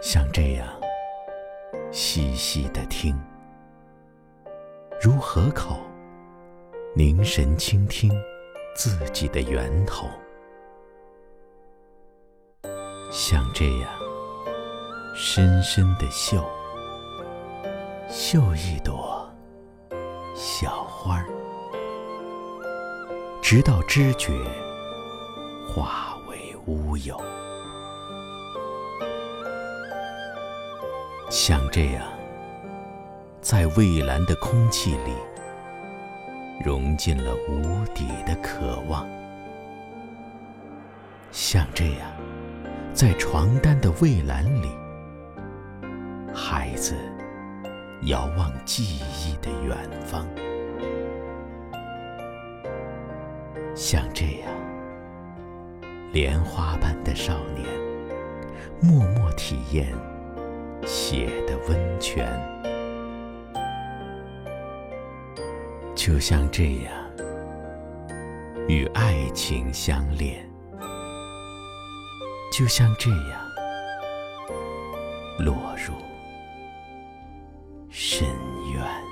像这样细细的听，如河口凝神倾听自己的源头；像这样深深的嗅，嗅一朵小花儿，直到知觉化为乌有。像这样，在蔚蓝的空气里，融进了无底的渴望；像这样，在床单的蔚蓝里，孩子遥望记忆的远方；像这样，莲花般的少年，默默体验。血的温泉，就像这样与爱情相恋，就像这样落入深渊。